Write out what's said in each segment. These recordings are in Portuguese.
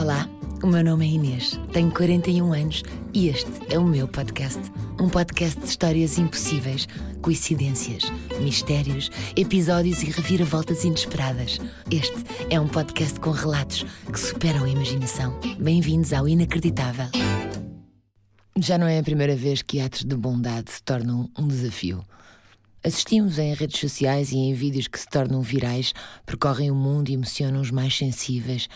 Olá, o meu nome é Inês, tenho 41 anos e este é o meu podcast. Um podcast de histórias impossíveis, coincidências, mistérios, episódios e reviravoltas inesperadas. Este é um podcast com relatos que superam a imaginação. Bem-vindos ao Inacreditável. Já não é a primeira vez que atos de bondade se tornam um desafio. Assistimos em redes sociais e em vídeos que se tornam virais, percorrem o mundo e emocionam os mais sensíveis,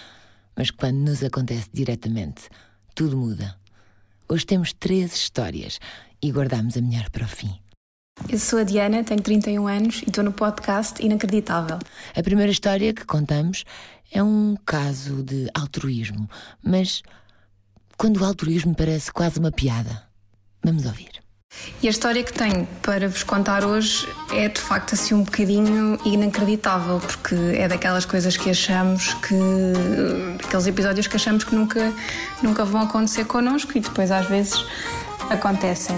mas quando nos acontece diretamente, tudo muda. Hoje temos três histórias e guardamos a melhor para o fim. Eu sou a Diana, tenho 31 anos e estou no podcast Inacreditável. A primeira história que contamos é um caso de altruísmo, mas quando o altruísmo parece quase uma piada. Vamos ouvir. E a história que tenho para vos contar hoje é de facto assim um bocadinho inacreditável, porque é daquelas coisas que achamos que. aqueles episódios que achamos que nunca, nunca vão acontecer connosco e depois às vezes acontecem.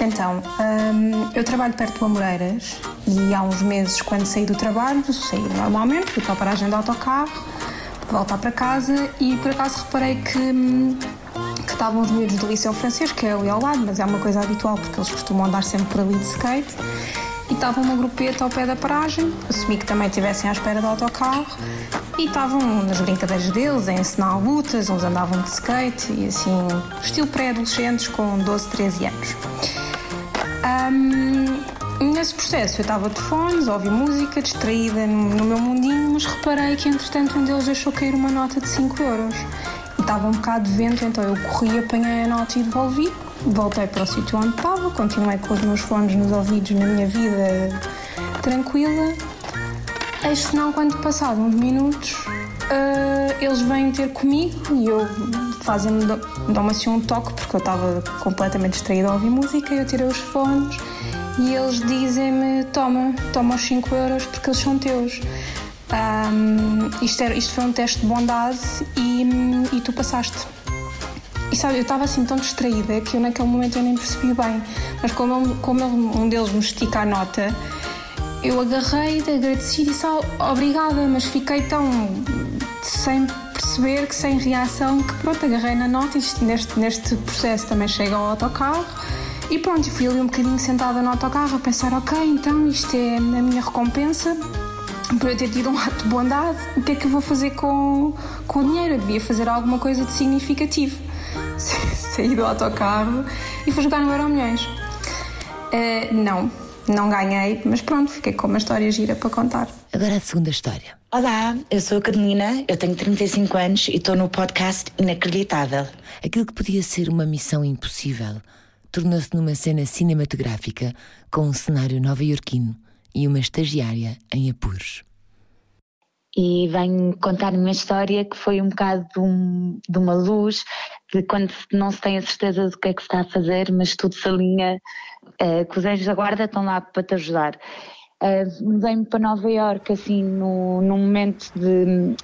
Então, hum, eu trabalho perto do Amoreiras e há uns meses, quando saí do trabalho, saí normalmente, fui para a paragem do autocarro, voltar para casa e por acaso reparei que. Que estavam os miúdos do Liceu Francês, que é ali ao lado, mas é uma coisa habitual porque eles costumam andar sempre por ali de skate. E estava uma grupeta ao pé da paragem, assumi que também estivessem à espera do autocarro e estavam nas brincadeiras deles, a ensinar lutas, uns andavam de skate e assim, estilo pré-adolescentes com 12, 13 anos. Um, nesse processo eu estava de fones, ouvi música, distraída no, no meu mundinho, mas reparei que entretanto um deles deixou cair uma nota de 5 euros estava um bocado de vento, então eu corri, apanhei a nota e devolvi. Voltei para o sítio onde estava, continuei com os meus fones nos ouvidos na minha vida tranquila. Eis senão, quando passaram uns minutos, uh, eles vêm ter comigo e eu fazem-me, dão-me assim um toque, porque eu estava completamente distraída a ouvir música, eu tirei os fones e eles dizem-me: Toma, toma os 5 euros porque eles são teus. Um, isto, era, isto foi um teste de bondade e, e tu passaste. E sabe, eu estava assim tão distraída que eu naquele momento eu nem percebi bem. Mas como, ele, como ele, um deles me estica a nota, eu agarrei, agradeci e disse oh, obrigada, mas fiquei tão sem perceber, que sem reação, que pronto, agarrei na nota e neste, neste processo também chega ao autocarro. E pronto, fui ali um bocadinho sentada no autocarro a pensar, ok, então isto é a minha recompensa por eu ter tido um ato de bondade, o que é que eu vou fazer com, com o dinheiro? Eu devia fazer alguma coisa de significativo. Saí do autocarro e fui jogar no Euro Milhões. Uh, não, não ganhei, mas pronto, fiquei com uma história gira para contar. Agora a segunda história. Olá, eu sou a Carolina, eu tenho 35 anos e estou no podcast Inacreditável. Aquilo que podia ser uma missão impossível tornou-se numa cena cinematográfica com um cenário nova-iorquino e uma estagiária em apuros. E venho contar a minha história, que foi um bocado de, um, de uma luz, de quando não se tem a certeza do que é que se está a fazer, mas tudo se alinha, uh, que os anjos da guarda estão lá para te ajudar. Uh, Mudei-me para Nova Iorque assim no, num momento de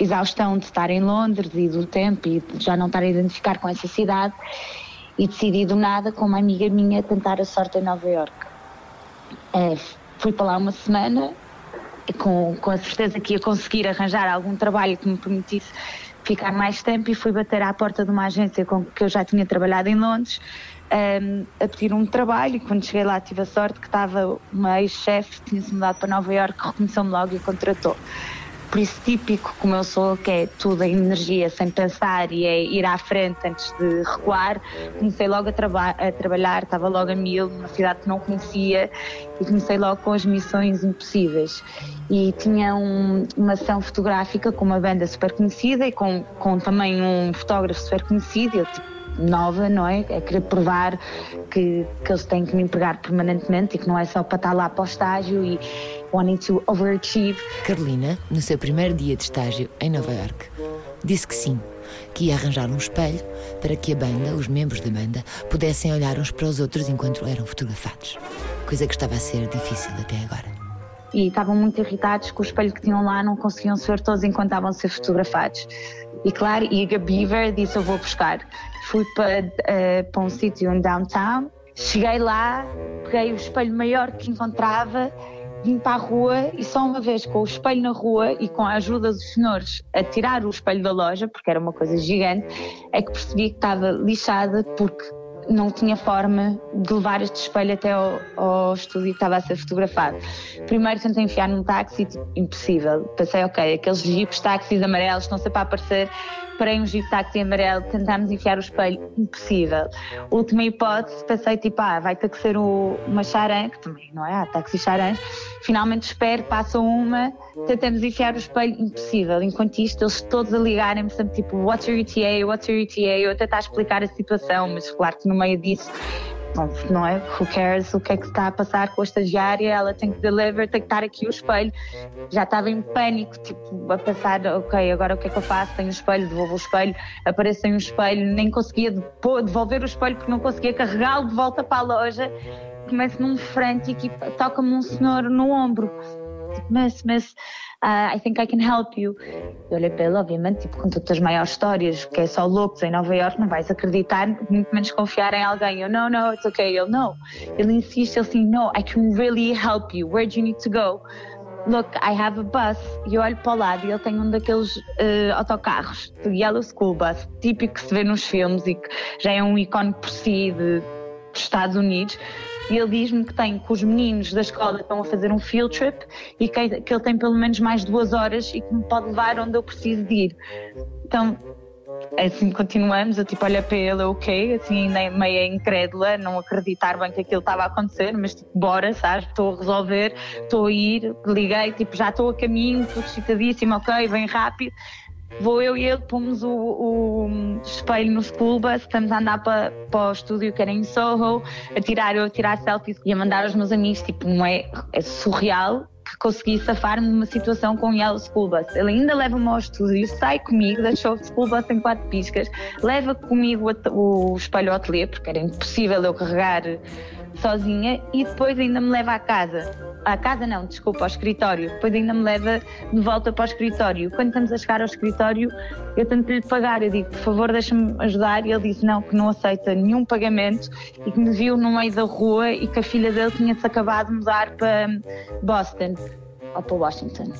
exaustão de estar em Londres e do tempo e de já não estar a identificar com essa cidade e decidi do nada com uma amiga minha tentar a sorte em Nova Iorque. Uh, fui para lá uma semana com, com a certeza que ia conseguir arranjar algum trabalho que me permitisse ficar mais tempo e fui bater à porta de uma agência com que eu já tinha trabalhado em Londres um, a pedir um trabalho e quando cheguei lá tive a sorte que estava uma ex-chefe, tinha-se mudado para Nova Iorque, reconheceu-me logo e contratou por isso típico como eu sou, que é tudo em energia, sem pensar e é ir à frente antes de recuar, comecei logo a, traba a trabalhar, estava logo a mil, numa cidade que não conhecia e comecei logo com as missões impossíveis. E tinha um, uma ação fotográfica com uma banda super conhecida e com, com também um fotógrafo super conhecido, eu tipo, nova, não é? É querer provar que, que eles têm que me empregar permanentemente e que não é só para estar lá para o estágio e wanting to overachieve. Carolina, no seu primeiro dia de estágio em Nova York, disse que sim, que ia arranjar um espelho para que a banda, os membros da banda, pudessem olhar uns para os outros enquanto eram fotografados. Coisa que estava a ser difícil até agora. E estavam muito irritados que o espelho que tinham lá não conseguiam ser todos enquanto estavam a ser fotografados. E claro, Iga Beaver disse: Eu vou buscar. Fui para, uh, para um sítio em downtown, cheguei lá, peguei o espelho maior que encontrava vim para a rua e só uma vez com o espelho na rua e com a ajuda dos senhores a tirar o espelho da loja, porque era uma coisa gigante, é que percebi que estava lixada porque não tinha forma de levar este espelho até ao, ao estúdio que estava a ser fotografado. Primeiro tentei enfiar num táxi, tipo, impossível. Pensei, ok, aqueles jipes táxis amarelos estão sempre a aparecer, parei um jeep táxi amarelo, tentámos enfiar o espelho, impossível. Última hipótese, pensei tipo, ah, vai ter que ser o, uma charan, que também, não é? Há táxi charãs. Finalmente espero, passa uma, tentamos enfiar o espelho, impossível. Enquanto isto, eles todos a ligarem-me sempre tipo, what's your ETA, what's your ETA, eu a tentar explicar a situação, mas claro que no meio disso não é? Who cares o que é que está a passar com a estagiária? Ela tem que deliver, tem que estar aqui o espelho. Já estava em pânico, tipo, a pensar, ok, agora o que é que eu faço? Tenho o espelho, devolvo o espelho, apareço o espelho, nem conseguia devolver o espelho porque não conseguia carregá-lo de volta para a loja. Começo num frântico e toca-me um senhor no ombro. Tipo, mas, mas uh, I think I can help you. Eu olhei para ele, obviamente, tipo, com todas as maiores histórias, que é só loucos em Nova York, não vais acreditar, muito menos confiar em alguém. Eu, não, não, it's okay. Ele, não. Ele insiste, ele assim, no, I can really help you. Where do you need to go? Look, I have a bus. E eu olho para o lado e ele tem um daqueles uh, autocarros, de Yellow School Bus, típico que se vê nos filmes e que já é um ícone por si de, dos Estados Unidos e ele diz-me que tem que os meninos da escola estão a fazer um field trip e que, que ele tem pelo menos mais duas horas e que me pode levar onde eu preciso de ir. Então, assim continuamos, eu tipo olho para ele, ok, assim meio incrédula, não acreditar bem que aquilo estava a acontecer, mas tipo, bora, sabes, estou a resolver, estou a ir, liguei, tipo, já estou a caminho, estou excitadíssima, ok, vem rápido, Vou eu e ele, pomos o, o espelho no school bus, estamos a andar para, para o estúdio que era em Soho, a tirar, eu a tirar selfies e a mandar aos meus amigos, tipo, não é, é surreal que consegui safar-me numa situação com o Yellow School Bus. Ele ainda leva-me ao estúdio, sai comigo, deixou o school bus em quatro piscas, leva comigo o espelho ao ateliê, porque era impossível eu carregar sozinha e depois ainda me leva à casa. À casa não, desculpa, ao escritório. Depois ainda me leva de volta para o escritório. Quando estamos a chegar ao escritório, eu tento lhe pagar. Eu digo, por favor, deixa-me ajudar. E ele disse não, que não aceita nenhum pagamento e que me viu no meio da rua e que a filha dele tinha-se acabado de mudar para Boston ou para Washington.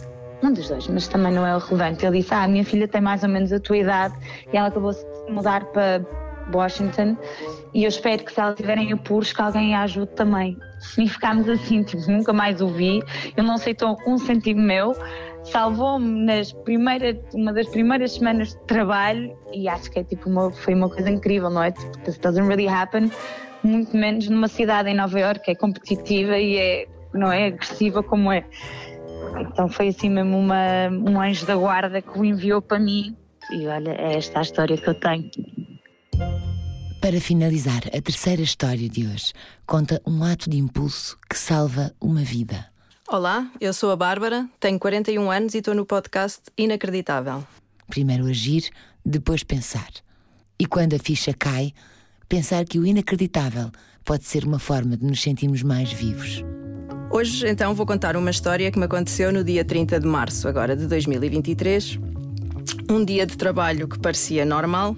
Um dos dois, mas também não é relevante. Ele disse: Ah, a minha filha tem mais ou menos a tua idade e ela acabou-se de mudar para Washington e eu espero que se ela estiver em apuros que alguém a ajude também. E ficámos assim, tipo, nunca mais o vi, ele não aceitou um sentido meu, salvou-me nas primeiras, uma das primeiras semanas de trabalho e acho que é tipo uma, foi uma coisa incrível, não é? Tipo, this doesn't really happen, muito menos numa cidade em Nova York que é competitiva e é, não é agressiva como é. Então foi assim mesmo uma, um anjo da guarda que o enviou para mim e olha, é esta a história que eu tenho. Para finalizar, a terceira história de hoje conta um ato de impulso que salva uma vida. Olá, eu sou a Bárbara, tenho 41 anos e estou no podcast Inacreditável. Primeiro agir, depois pensar. E quando a ficha cai, pensar que o inacreditável pode ser uma forma de nos sentirmos mais vivos. Hoje, então, vou contar uma história que me aconteceu no dia 30 de março, agora de 2023, um dia de trabalho que parecia normal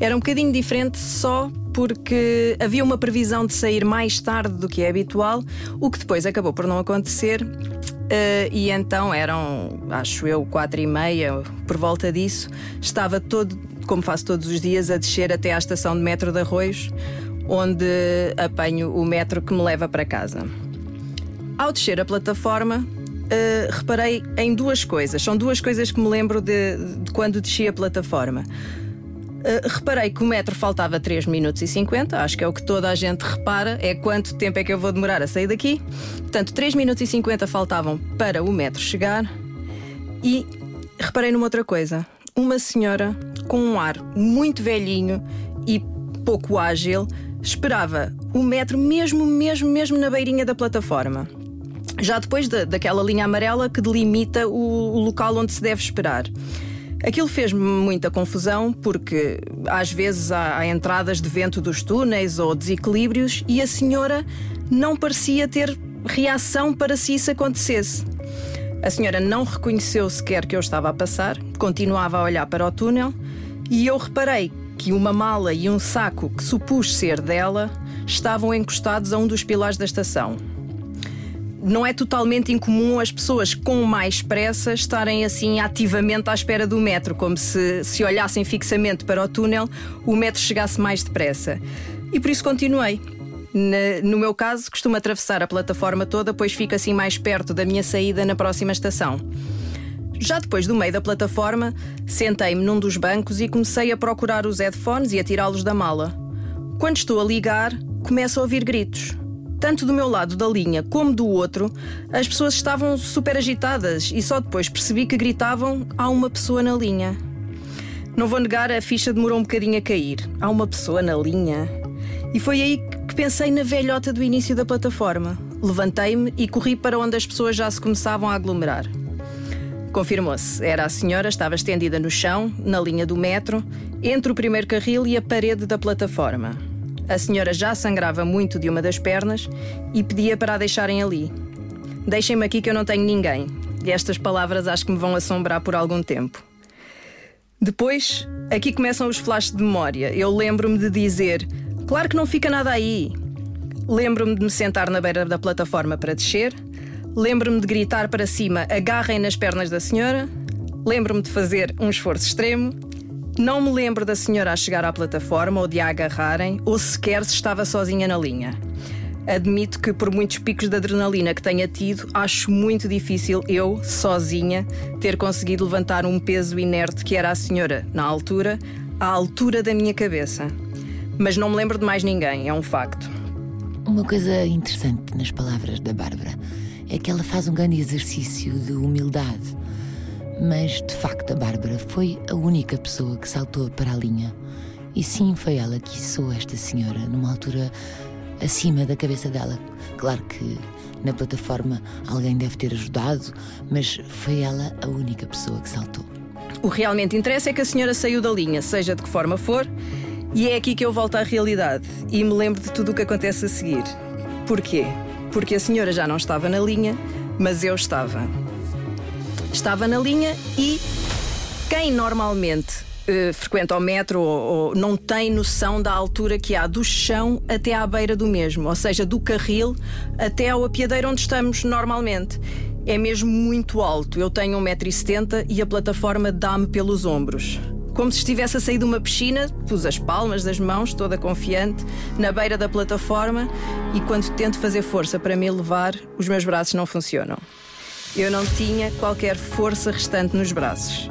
era um bocadinho diferente só porque havia uma previsão de sair mais tarde do que é habitual, o que depois acabou por não acontecer. Uh, e então eram, acho eu, quatro e meia, por volta disso. Estava todo, como faço todos os dias, a descer até à estação de metro de Arroios, onde apanho o metro que me leva para casa. Ao descer a plataforma, uh, reparei em duas coisas. São duas coisas que me lembro de, de quando desci a plataforma. Uh, reparei que o metro faltava 3 minutos e 50, acho que é o que toda a gente repara, é quanto tempo é que eu vou demorar a sair daqui. Portanto, 3 minutos e 50 faltavam para o metro chegar. E reparei numa outra coisa: uma senhora com um ar muito velhinho e pouco ágil esperava o metro mesmo, mesmo, mesmo na beirinha da plataforma já depois da, daquela linha amarela que delimita o, o local onde se deve esperar. Aquilo fez-me muita confusão porque às vezes há, há, entradas de vento dos túneis ou desequilíbrios e a senhora não parecia ter reação para se isso acontecesse. A senhora não reconheceu sequer que eu estava a passar, continuava a olhar para o túnel e eu reparei que uma mala e um saco que supus ser dela estavam encostados a um dos pilares da estação. Não é totalmente incomum as pessoas com mais pressa estarem assim ativamente à espera do metro, como se, se olhassem fixamente para o túnel, o metro chegasse mais depressa. E por isso continuei. no meu caso, costumo atravessar a plataforma toda, pois fica assim mais perto da minha saída na próxima estação. Já depois do meio da plataforma, sentei-me num dos bancos e comecei a procurar os headphones e a tirá-los da mala. Quando estou a ligar, começo a ouvir gritos. Tanto do meu lado da linha como do outro, as pessoas estavam super agitadas e só depois percebi que gritavam: há uma pessoa na linha. Não vou negar, a ficha demorou um bocadinho a cair. Há uma pessoa na linha. E foi aí que pensei na velhota do início da plataforma. Levantei-me e corri para onde as pessoas já se começavam a aglomerar. Confirmou-se. Era a senhora, estava estendida no chão, na linha do metro, entre o primeiro carril e a parede da plataforma. A senhora já sangrava muito de uma das pernas e pedia para a deixarem ali. Deixem-me aqui que eu não tenho ninguém. E estas palavras acho que me vão assombrar por algum tempo. Depois, aqui começam os flashes de memória. Eu lembro-me de dizer: Claro que não fica nada aí. Lembro-me de me sentar na beira da plataforma para descer. Lembro-me de gritar para cima: agarrem nas pernas da senhora. Lembro-me de fazer um esforço extremo. Não me lembro da senhora a chegar à plataforma ou de a agarrarem, ou sequer se estava sozinha na linha. Admito que, por muitos picos de adrenalina que tenha tido, acho muito difícil eu, sozinha, ter conseguido levantar um peso inerte que era a senhora, na altura, à altura da minha cabeça. Mas não me lembro de mais ninguém, é um facto. Uma coisa interessante nas palavras da Bárbara é que ela faz um grande exercício de humildade. Mas, de facto, a Bárbara foi a única pessoa que saltou para a linha. E sim, foi ela que içou esta senhora numa altura acima da cabeça dela. Claro que na plataforma alguém deve ter ajudado, mas foi ela a única pessoa que saltou. O realmente interessa é que a senhora saiu da linha, seja de que forma for, e é aqui que eu volto à realidade e me lembro de tudo o que acontece a seguir. Porquê? porque a senhora já não estava na linha, mas eu estava. Estava na linha e quem normalmente uh, frequenta o metro ou, ou, não tem noção da altura que há do chão até à beira do mesmo, ou seja, do carril até ao apiadeiro onde estamos normalmente. É mesmo muito alto. Eu tenho 1,70m e a plataforma dá-me pelos ombros. Como se estivesse a sair de uma piscina, pus as palmas das mãos, toda confiante, na beira da plataforma e quando tento fazer força para me elevar, os meus braços não funcionam. Eu não tinha qualquer força restante nos braços.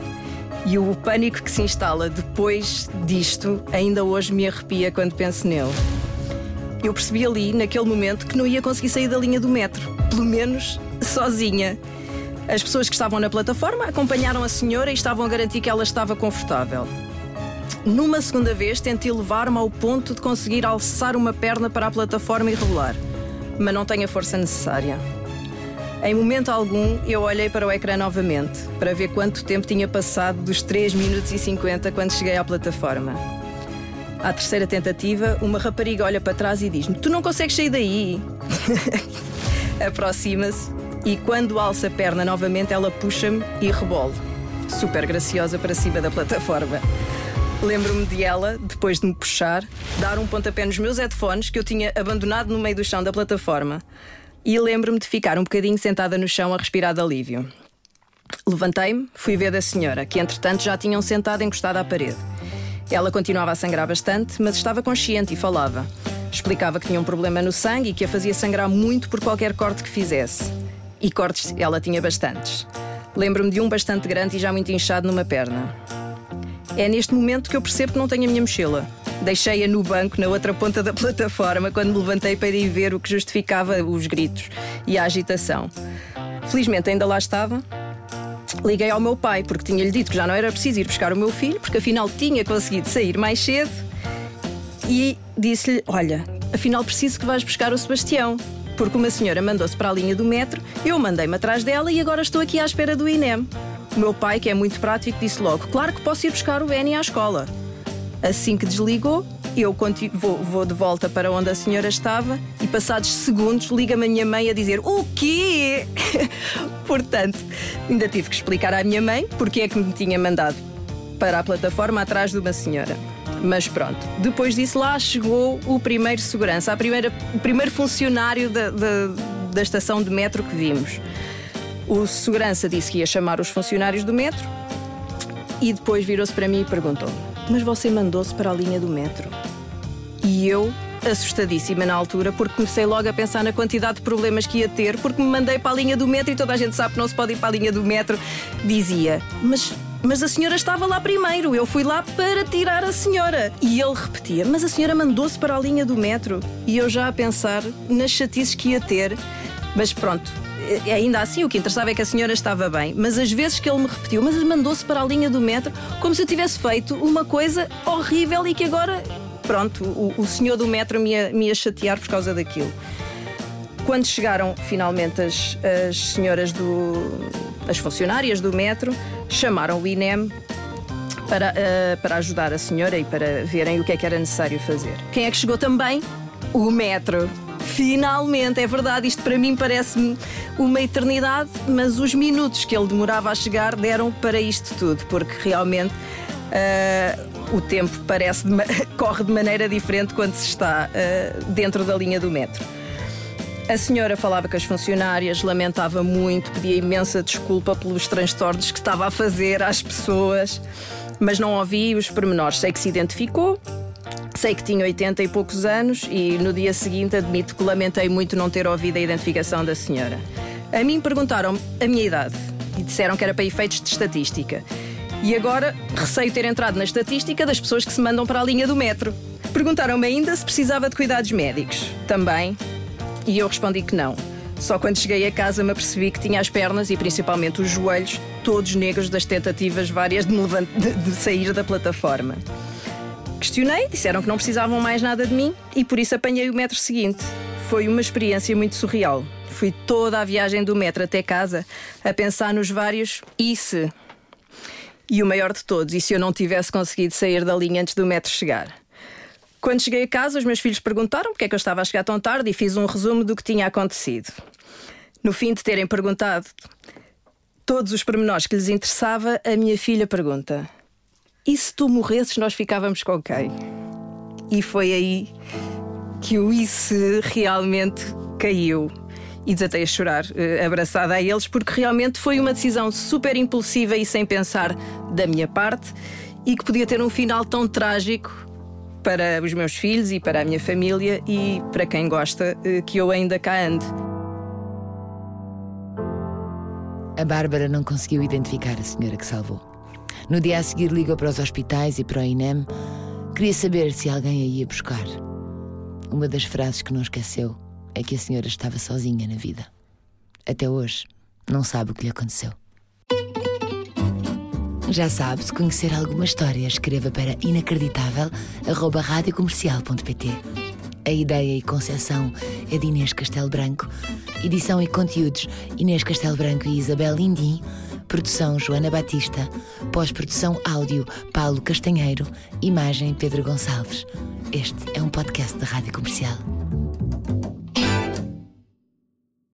E o pânico que se instala depois disto ainda hoje me arrepia quando penso nele. Eu percebi ali, naquele momento, que não ia conseguir sair da linha do metro, pelo menos sozinha. As pessoas que estavam na plataforma acompanharam a senhora e estavam a garantir que ela estava confortável. Numa segunda vez, tentei levar-me ao ponto de conseguir alçar uma perna para a plataforma e rolar, mas não tenho a força necessária. Em momento algum, eu olhei para o ecrã novamente para ver quanto tempo tinha passado dos 3 minutos e 50 quando cheguei à plataforma. À terceira tentativa, uma rapariga olha para trás e diz-me: Tu não consegues sair daí? Aproxima-se e quando alça a perna novamente, ela puxa-me e rebolo. Super graciosa para cima da plataforma. Lembro-me de ela, depois de me puxar, dar um pontapé nos meus headphones que eu tinha abandonado no meio do chão da plataforma. E lembro-me de ficar um bocadinho sentada no chão a respirar de alívio. Levantei-me, fui ver da senhora, que entretanto já tinham sentado encostada à parede. Ela continuava a sangrar bastante, mas estava consciente e falava. Explicava que tinha um problema no sangue e que a fazia sangrar muito por qualquer corte que fizesse. E cortes ela tinha bastantes. Lembro-me de um bastante grande e já muito inchado numa perna. É neste momento que eu percebo que não tenho a minha mochila. Deixei-a no banco, na outra ponta da plataforma, quando me levantei para ir ver o que justificava os gritos e a agitação. Felizmente ainda lá estava. Liguei ao meu pai, porque tinha-lhe dito que já não era preciso ir buscar o meu filho, porque afinal tinha conseguido sair mais cedo. E disse-lhe: Olha, afinal preciso que vais buscar o Sebastião porque uma senhora mandou-se para a linha do metro, eu mandei-me atrás dela e agora estou aqui à espera do INEM. O meu pai, que é muito prático, disse logo: Claro que posso ir buscar o Benny à escola. Assim que desligou, eu vou, vou, de volta para onde a senhora estava e, passados segundos, liga-me a minha mãe a dizer: O quê? Portanto, ainda tive que explicar à minha mãe porque é que me tinha mandado para a plataforma atrás de uma senhora. Mas pronto, depois disso lá chegou o primeiro segurança, a primeira, o primeiro funcionário da, da, da estação de metro que vimos. O segurança disse que ia chamar os funcionários do metro e depois virou-se para mim e perguntou: Mas você mandou-se para a linha do metro? E eu, assustadíssima na altura, porque comecei logo a pensar na quantidade de problemas que ia ter, porque me mandei para a linha do metro e toda a gente sabe que não se pode ir para a linha do metro, dizia: Mas mas a senhora estava lá primeiro, eu fui lá para tirar a senhora. E ele repetia: Mas a senhora mandou-se para a linha do metro. E eu já a pensar nas chatices que ia ter. Mas pronto, ainda assim o que interessava é que a senhora estava bem. Mas as vezes que ele me repetiu, mas mandou-se para a linha do metro, como se eu tivesse feito uma coisa horrível e que agora, pronto, o, o senhor do metro me ia, me ia chatear por causa daquilo. Quando chegaram finalmente as, as senhoras do. as funcionárias do metro, chamaram o INEM para, uh, para ajudar a senhora e para verem o que é que era necessário fazer. Quem é que chegou também? O metro. Finalmente, é verdade, isto para mim parece-me uma eternidade, mas os minutos que ele demorava a chegar deram para isto tudo, porque realmente uh, o tempo parece de, corre de maneira diferente quando se está uh, dentro da linha do metro. A senhora falava com as funcionárias, lamentava muito, pedia imensa desculpa pelos transtornos que estava a fazer às pessoas, mas não ouvi os pormenores. Sei que se identificou, sei que tinha 80 e poucos anos e no dia seguinte admito que lamentei muito não ter ouvido a identificação da senhora. A mim perguntaram a minha idade e disseram que era para efeitos de estatística. E agora receio ter entrado na estatística das pessoas que se mandam para a linha do metro. Perguntaram-me ainda se precisava de cuidados médicos. Também e eu respondi que não. Só quando cheguei a casa me apercebi que tinha as pernas e principalmente os joelhos todos negros das tentativas várias de, de sair da plataforma. Questionei, disseram que não precisavam mais nada de mim e por isso apanhei o metro seguinte. Foi uma experiência muito surreal. Fui toda a viagem do metro até casa a pensar nos vários e se. E o maior de todos, e se eu não tivesse conseguido sair da linha antes do metro chegar? Quando cheguei a casa, os meus filhos perguntaram porque é que eu estava a chegar tão tarde e fiz um resumo do que tinha acontecido. No fim de terem perguntado todos os pormenores que lhes interessava, a minha filha pergunta: E se tu morresses, nós ficávamos com quem? E foi aí que o isso realmente caiu. E desatei a chorar, eh, abraçada a eles, porque realmente foi uma decisão super impulsiva e sem pensar da minha parte e que podia ter um final tão trágico para os meus filhos e para a minha família e para quem gosta eh, que eu ainda cá ande. A Bárbara não conseguiu identificar a senhora que salvou. No dia a seguir ligou para os hospitais e para o INEM. Queria saber se alguém a ia buscar. Uma das frases que não esqueceu é que a senhora estava sozinha na vida. Até hoje, não sabe o que lhe aconteceu. Já sabe, se conhecer alguma história, escreva para inacreditável.radiocomercial.pt. A ideia e concepção é de Inês Castelo Branco, edição e conteúdos Inês Castelo Branco e Isabel Lindim, produção Joana Batista, pós-produção áudio Paulo Castanheiro, imagem Pedro Gonçalves. Este é um podcast da Rádio Comercial.